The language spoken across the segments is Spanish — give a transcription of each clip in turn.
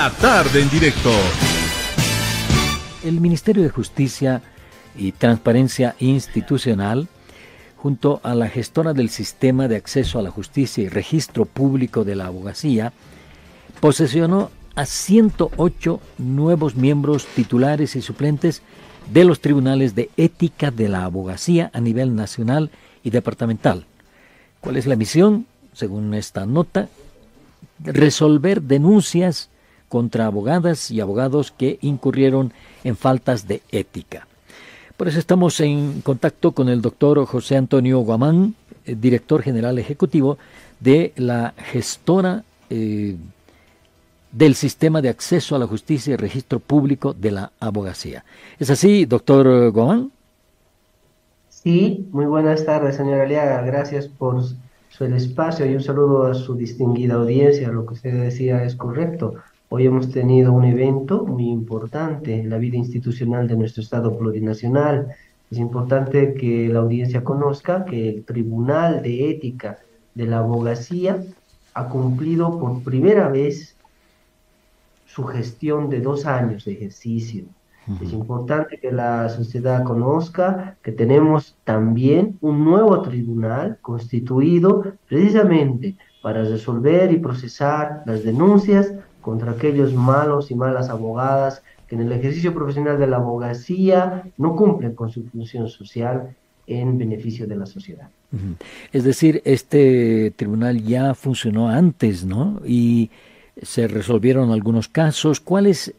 La tarde en directo. El Ministerio de Justicia y Transparencia Institucional, junto a la gestora del Sistema de Acceso a la Justicia y Registro Público de la Abogacía, posesionó a 108 nuevos miembros titulares y suplentes de los tribunales de ética de la abogacía a nivel nacional y departamental. ¿Cuál es la misión? Según esta nota, resolver denuncias contra abogadas y abogados que incurrieron en faltas de ética. Por eso estamos en contacto con el doctor José Antonio Guamán, eh, director general ejecutivo de la gestora eh, del Sistema de Acceso a la Justicia y Registro Público de la Abogacía. ¿Es así, doctor Guamán? Sí, muy buenas tardes, señora Aliaga. Gracias por su espacio y un saludo a su distinguida audiencia. Lo que usted decía es correcto. Hoy hemos tenido un evento muy importante en la vida institucional de nuestro Estado plurinacional. Es importante que la audiencia conozca que el Tribunal de Ética de la Abogacía ha cumplido por primera vez su gestión de dos años de ejercicio. Es importante que la sociedad conozca que tenemos también un nuevo tribunal constituido precisamente para resolver y procesar las denuncias contra aquellos malos y malas abogadas que en el ejercicio profesional de la abogacía no cumplen con su función social en beneficio de la sociedad. Es decir, este tribunal ya funcionó antes, ¿no? Y se resolvieron algunos casos. ¿Cuáles,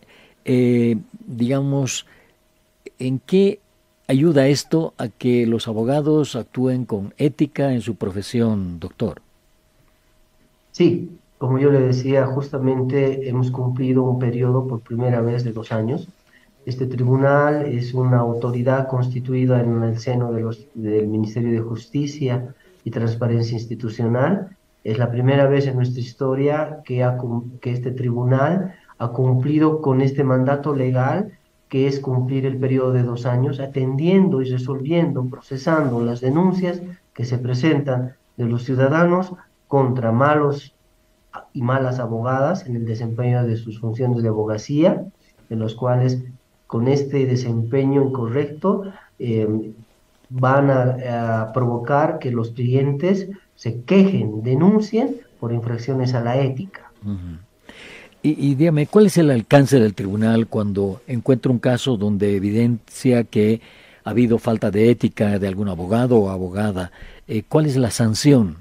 eh, digamos, en qué ayuda esto a que los abogados actúen con ética en su profesión, doctor? Sí, como yo le decía, justamente hemos cumplido un periodo por primera vez de dos años. Este tribunal es una autoridad constituida en el seno del Ministerio de Justicia y Transparencia Institucional. Es la primera vez en nuestra historia que, que este tribunal ha cumplido con este mandato legal que es cumplir el periodo de dos años, atendiendo y resolviendo, procesando las denuncias que se presentan de los ciudadanos contra malos y malas abogadas en el desempeño de sus funciones de abogacía, en los cuales con este desempeño incorrecto eh, van a, provocar que los clientes se quejen, denuncien por infracciones a la ética. y, y, dígame, ¿cuál es el alcance del tribunal cuando encuentra un caso donde evidencia que ha habido falta de ética de algún abogado o abogada? Eh, ¿Cuál es la sanción?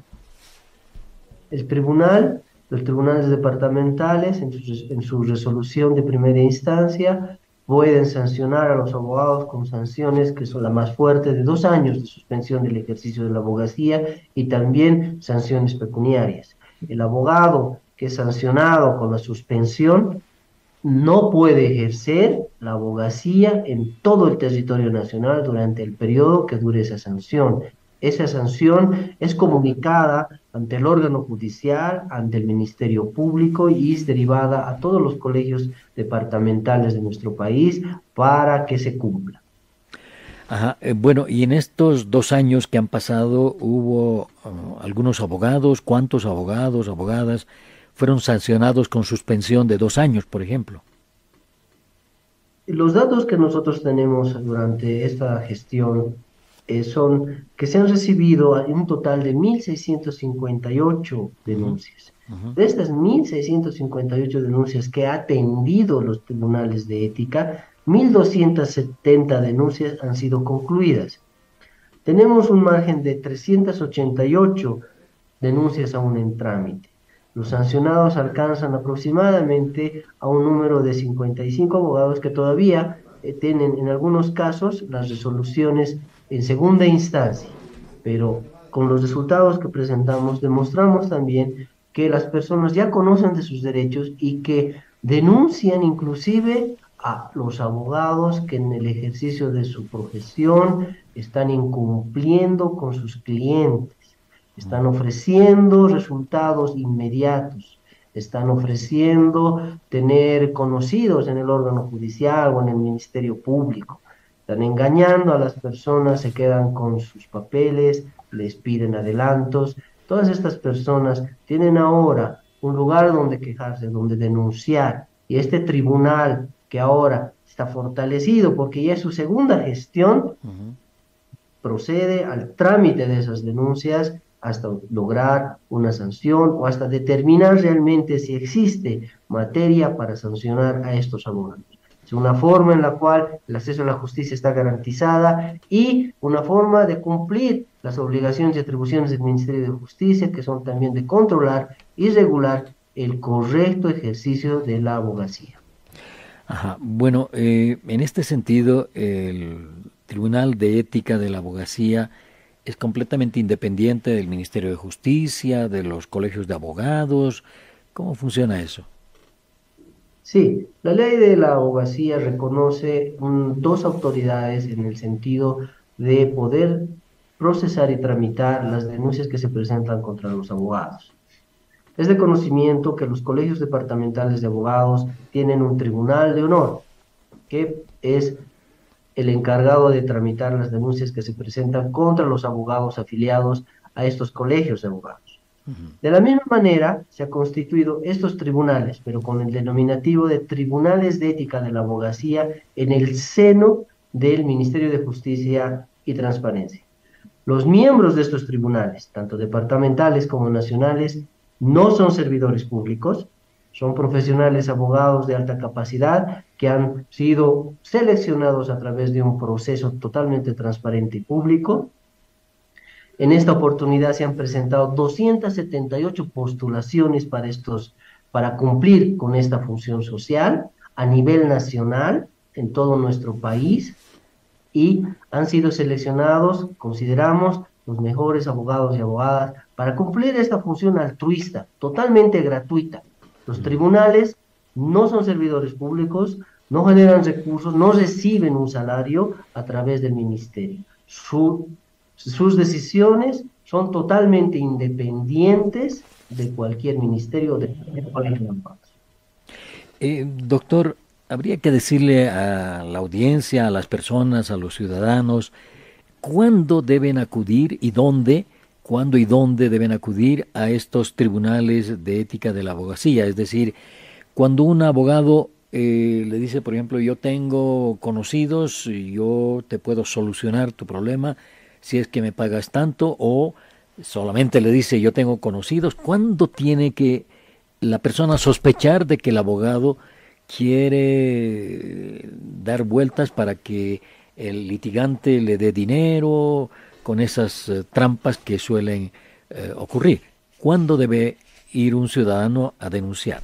El tribunal los tribunales departamentales, en su, resolución de primera instancia, pueden sancionar a los abogados con sanciones que son las más fuertes de dos años de suspensión del ejercicio de la abogacía y también sanciones pecuniarias. El abogado que es sancionado con la suspensión no puede ejercer la abogacía en todo el territorio nacional durante el periodo que dure esa sanción. Esa sanción es comunicada ante el órgano judicial, ante el Ministerio Público y es derivada a todos los colegios departamentales de nuestro país para que se cumpla. Ajá. Eh, bueno, y en estos dos años que han pasado, ¿hubo uh, algunos abogados? ¿Cuántos abogados, abogadas fueron sancionados con suspensión de dos años, por ejemplo? Los datos que nosotros tenemos durante esta gestión eh, son que se han recibido un total de 1.658 denuncias. De estas 1.658 denuncias que ha atendido los tribunales de ética, 1.270 denuncias han sido concluidas. Tenemos un margen de 388 denuncias aún en trámite. Los sancionados alcanzan aproximadamente a un número de 55 abogados que todavía eh, tienen en algunos casos las resoluciones en segunda instancia, pero con los resultados que presentamos demostramos también que las personas ya conocen de sus derechos y que denuncian inclusive a los abogados que en el ejercicio de su profesión están incumpliendo con sus clientes, están ofreciendo resultados inmediatos, están ofreciendo tener conocidos en el órgano judicial o en el Ministerio Público están engañando a las personas, se quedan con sus papeles, les piden adelantos. Todas estas personas tienen ahora un lugar donde quejarse, donde denunciar Y este tribunal que ahora está fortalecido porque ya es su segunda gestión, procede al trámite de esas denuncias hasta lograr una sanción o hasta determinar realmente si existe materia para sancionar a estos abogados. Una forma en la cual el acceso a la justicia está garantizada y una forma de cumplir las obligaciones y atribuciones del Ministerio de Justicia, que son también de controlar y regular el correcto ejercicio de la abogacía. Ajá. Bueno, eh, en este sentido, el Tribunal de Ética de la Abogacía es completamente independiente del Ministerio de Justicia, de los colegios de abogados. ¿Cómo funciona eso? Sí, la ley de la abogacía reconoce dos autoridades en el sentido de poder procesar y tramitar las denuncias que se presentan contra los abogados. Es de conocimiento que los colegios departamentales de abogados tienen un tribunal de honor, que es el encargado de tramitar las denuncias que se presentan contra los abogados afiliados a estos colegios de abogados. De la misma manera, se han constituido estos tribunales, pero con el denominativo de Tribunales de Ética de la Abogacía en el seno del Ministerio de Justicia y Transparencia. Los miembros de estos tribunales, tanto departamentales como nacionales, no son servidores públicos, son profesionales abogados de alta capacidad que han sido seleccionados a través de un proceso totalmente transparente y público. En esta oportunidad se han presentado 278 postulaciones para, estos, para cumplir con esta función social a nivel nacional en todo nuestro país y han sido seleccionados, consideramos, los mejores abogados y abogadas para cumplir esta función altruista, totalmente gratuita, los tribunales no son servidores públicos, no generan recursos, no reciben un salario a través del ministerio. Sus decisiones son totalmente independientes de cualquier ministerio de eh, doctor, habría que decirle a la audiencia, a las personas, a los ciudadanos, cuándo deben acudir y dónde cuándo y dónde deben acudir a estos tribunales de ética de la abogacía. Es decir, cuando un abogado eh, le dice, por ejemplo, yo tengo conocidos, yo te puedo solucionar tu problema si es que me pagas tanto, o solamente le dice, yo tengo conocidos, ¿cuándo tiene que la persona sospechar de que el abogado quiere dar vueltas para que el litigante le dé dinero, con esas eh, trampas que suelen eh, ocurrir. ¿Cuándo debe ir un ciudadano a denunciar?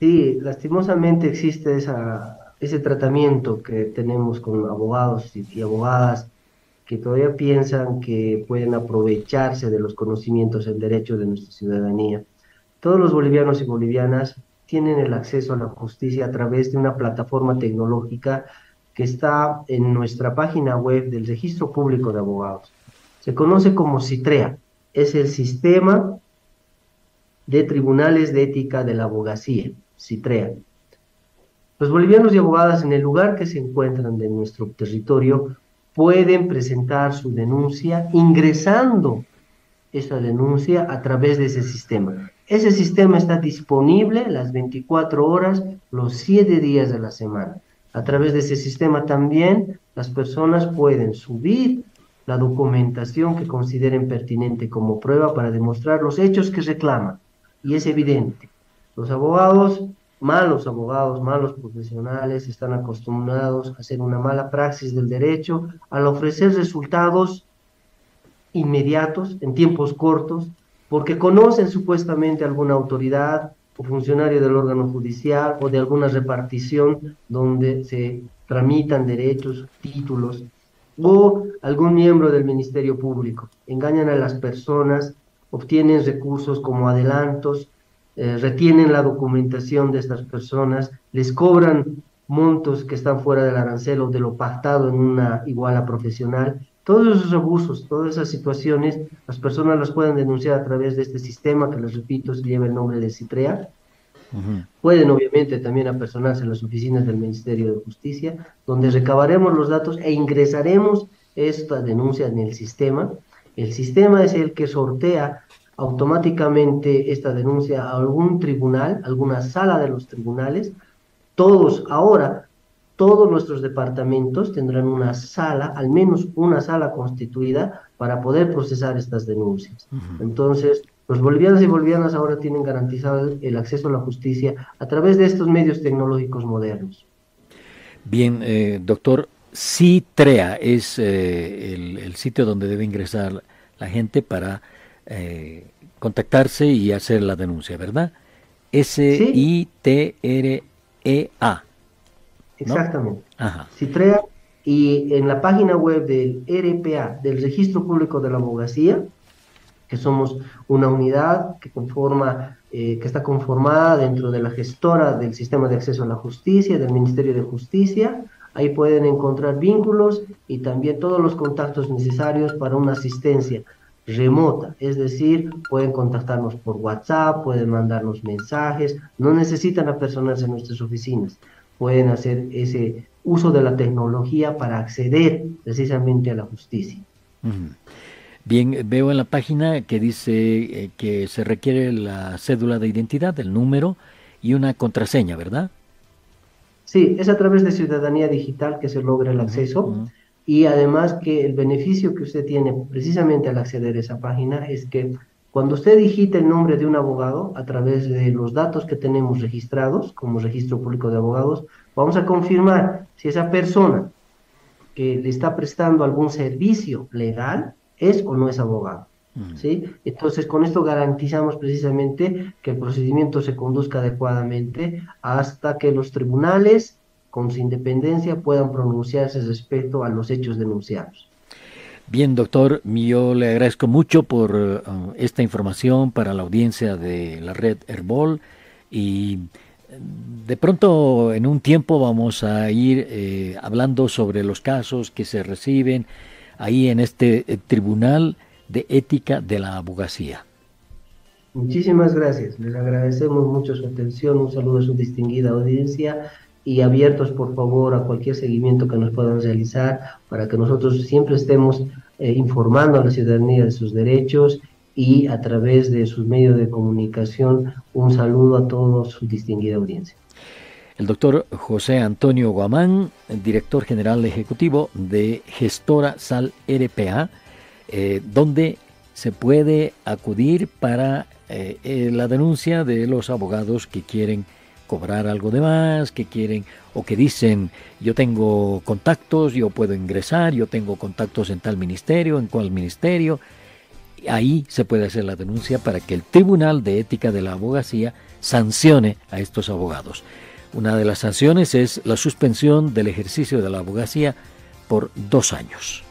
Sí, lastimosamente existe esa, ese tratamiento que tenemos con abogados y abogadas que todavía piensan que pueden aprovecharse de los conocimientos en derecho de nuestra ciudadanía. Todos los bolivianos y bolivianas tienen el acceso a la justicia a través de una plataforma tecnológica que está en nuestra página web del Registro Público de Abogados. Se conoce como CITREA, es el Sistema de Tribunales de Ética de la Abogacía, CITREA. Los bolivianos y abogadas en el lugar que se encuentran de nuestro territorio pueden presentar su denuncia ingresando esa denuncia a través de ese sistema. Ese sistema está disponible las 24 horas, los 7 días de la semana. A través de ese sistema también las personas pueden subir la documentación que consideren pertinente como prueba para demostrar los hechos que reclaman. Y es evidente, los abogados, malos abogados, malos profesionales, están acostumbrados a hacer una mala praxis del derecho al ofrecer resultados inmediatos, en tiempos cortos, porque conocen supuestamente alguna autoridad o funcionario del órgano judicial o de alguna repartición donde se tramitan derechos, títulos, o algún miembro del Ministerio Público. Engañan a las personas, obtienen recursos como adelantos, eh, retienen la documentación de estas personas, les cobran montos que están fuera del arancel o de lo pactado en una iguala profesional. Todos esos abusos, todas esas situaciones, las personas las pueden denunciar a través de este sistema que les repito, lleva el nombre de CITREA. Pueden obviamente también apersonarse en las oficinas del Ministerio de Justicia, donde recabaremos los datos e ingresaremos esta denuncia en el sistema. El sistema es el que sortea automáticamente esta denuncia a algún tribunal, alguna sala de los tribunales. Todos ahora, todos nuestros departamentos tendrán una sala, al menos una sala constituida para poder procesar estas denuncias. Entonces, los bolivianos y bolivianas ahora tienen garantizado el acceso a la justicia a través de estos medios tecnológicos modernos. Bien, eh, doctor, CITREA es eh, el, sitio donde debe ingresar la gente para eh, contactarse y hacer la denuncia, ¿verdad? S-I-T-R-E-A. Exactamente. Ajá. CITREA y en la página web del RPA, del Registro Público de la Abogacía, que somos una unidad que conforma, eh, que está conformada dentro de la gestora del sistema de acceso a la justicia, del Ministerio de Justicia. Ahí pueden encontrar vínculos y también todos los contactos necesarios para una asistencia remota, es decir, pueden contactarnos por WhatsApp, pueden mandarnos mensajes, no necesitan apersonarse en nuestras oficinas, pueden hacer ese uso de la tecnología para acceder precisamente a la justicia. Bien, veo en la página que dice eh, que se requiere la cédula de identidad, el número y una contraseña, ¿verdad? Sí, es a través de ciudadanía digital que se logra el acceso y además que el beneficio que usted tiene precisamente al acceder a esa página es que cuando usted digita el nombre de un abogado a través de los datos que tenemos registrados como registro público de abogados, vamos a confirmar si esa persona que le está prestando algún servicio legal es o no es abogado. ¿sí? Entonces, con esto garantizamos precisamente que el procedimiento se conduzca adecuadamente hasta que los tribunales, con su independencia, puedan pronunciarse respecto a los hechos denunciados. Bien, doctor, yo le agradezco mucho por uh, esta información para la audiencia de la red Herbol y de pronto en un tiempo vamos a ir eh, hablando sobre los casos que se reciben ahí en este eh, Tribunal de Ética de la Abogacía. Muchísimas gracias, les agradecemos mucho su atención, un saludo a su distinguida audiencia y abiertos por favor a cualquier seguimiento que nos puedan realizar para que nosotros siempre estemos eh, informando a la ciudadanía de sus derechos y a través de sus medios de comunicación un saludo a toda su distinguida audiencia. El doctor José Antonio Guamán, director general ejecutivo de Gestora Sal RPA, eh, donde se puede acudir para eh, la denuncia de los abogados que quieren cobrar algo de más, que quieren o que dicen yo tengo contactos, yo puedo ingresar, yo tengo contactos en tal ministerio, en cual ministerio. Ahí se puede hacer la denuncia para que el Tribunal de Ética de la Abogacía sancione a estos abogados. Una de las sanciones es la suspensión del ejercicio de la abogacía por dos años.